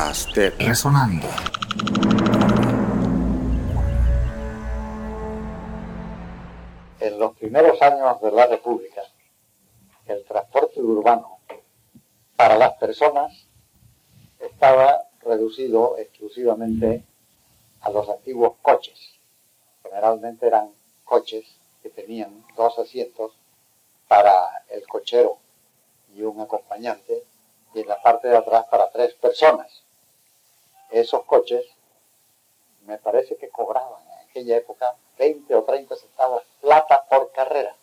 podcast de Resonando. En los primeros años de la República, el transporte urbano para las personas estaba reducido exclusivamente a los antiguos coches. Generalmente eran coches que tenían dos asientos para el cochero y un acompañante y en la parte de atrás para tres personas. Esos coches me parece que cobraban en aquella época 20 o 30 centavos plata por carrera,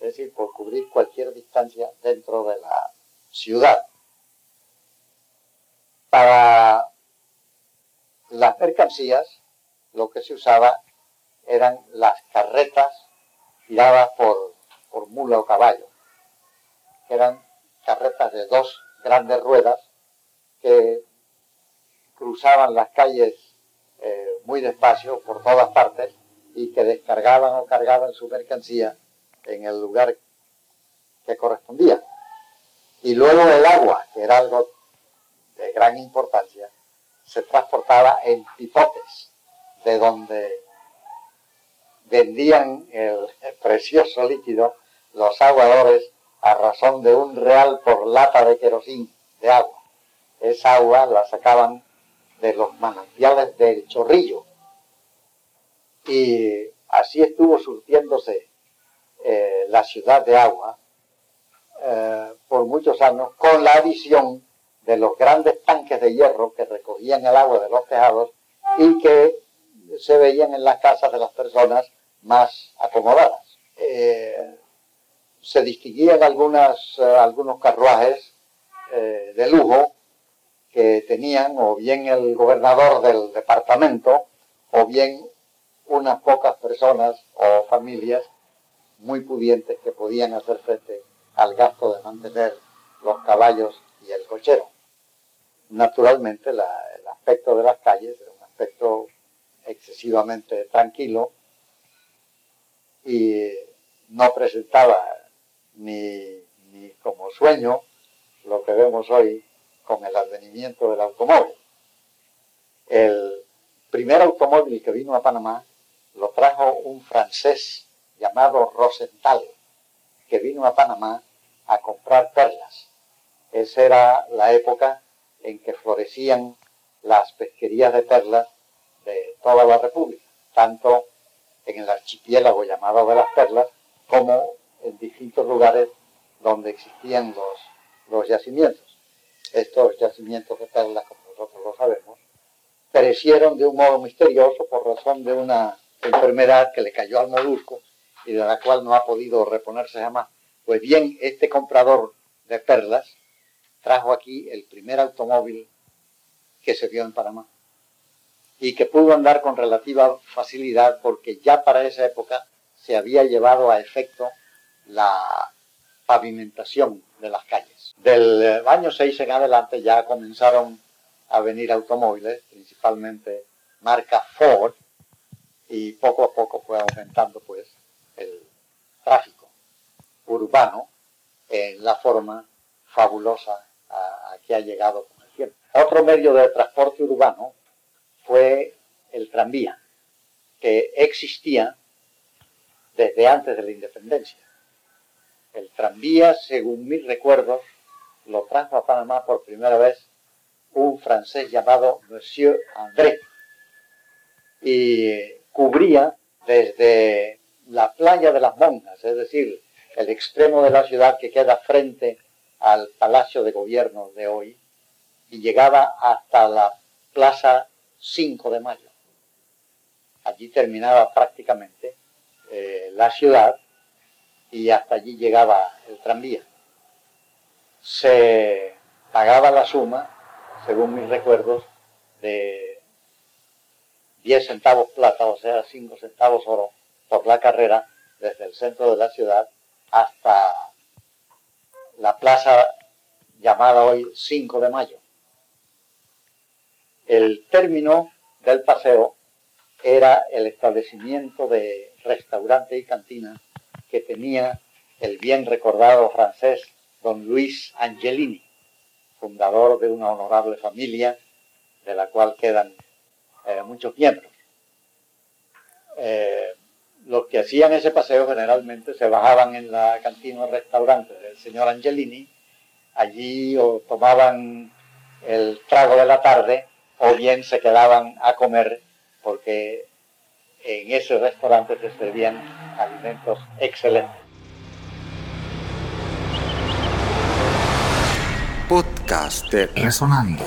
es decir, por cubrir cualquier distancia dentro de la ciudad. Para las mercancías, lo que se usaba eran las carretas tiradas por, por mula o caballo, que eran carretas de dos grandes ruedas que cruzaban las calles eh, muy despacio por todas partes y que descargaban o cargaban su mercancía en el lugar que correspondía. Y luego el agua, que era algo de gran importancia, se transportaba en pipotes, de donde vendían el precioso líquido los aguadores a razón de un real por lata de querosín de agua. Esa agua la sacaban de los manantiales del chorrillo. Y así estuvo surtiéndose eh, la ciudad de agua eh, por muchos años, con la adición de los grandes tanques de hierro que recogían el agua de los tejados y que se veían en las casas de las personas más acomodadas. Eh, se distinguían algunos carruajes de lujo que tenían o bien el gobernador del departamento o bien unas pocas personas o familias muy pudientes que podían hacer frente al gasto de mantener los caballos y el cochero. Naturalmente el aspecto de las calles era un aspecto excesivamente tranquilo y no presentaba ni, como sueño lo que vemos hoy con el advenimiento del automóvil. El primer automóvil que vino a Panamá lo trajo un francés llamado Rosenthal, que vino a Panamá a comprar perlas. Esa era la época en que florecían las pesquerías de perlas de toda la República, tanto en el archipiélago llamado de las perlas como en distintos lugares donde existían los, los yacimientos. Estos yacimientos de perlas, como nosotros lo sabemos, perecieron de un modo misterioso por razón de una enfermedad que le cayó al molusco y de la cual no ha podido reponerse jamás. Pues bien, este comprador de perlas trajo aquí el primer automóvil que se vio en Panamá y que pudo andar con relativa facilidad porque ya para esa época se había llevado a efecto la pavimentación de las calles. Del año 6 en adelante ya comenzaron a venir automóviles, principalmente marca Ford, y poco a poco fue aumentando pues el tráfico urbano en la forma fabulosa a, que ha llegado con el tiempo. Otro medio de transporte urbano fue el tranvía, que existía desde antes de la independencia. El tranvía, según mis recuerdos, lo trajo a Panamá por primera vez un francés llamado Monsieur André y cubría desde la playa de las monjas, es decir, el extremo de la ciudad que queda frente al Palacio de Gobierno de hoy, y llegaba hasta la Plaza 5 de Mayo. Allí terminaba prácticamente eh, la ciudad y hasta allí llegaba el tranvía. Se pagaba la suma, según mis recuerdos, de 10 centavos plata, o sea, 5 centavos oro, por la carrera desde el centro de la ciudad hasta la plaza llamada hoy 5 de mayo. El término del paseo era el establecimiento de restaurante y cantina que tenía el bien recordado francés don Luis Angelini, fundador de una honorable familia de la cual quedan eh, muchos miembros. Eh, los que hacían ese paseo generalmente se bajaban en la cantina o restaurante del señor Angelini, allí o tomaban el trago de la tarde o bien se quedaban a comer porque en ese restaurante se servían alimentos excelentes. Podcast Resonando.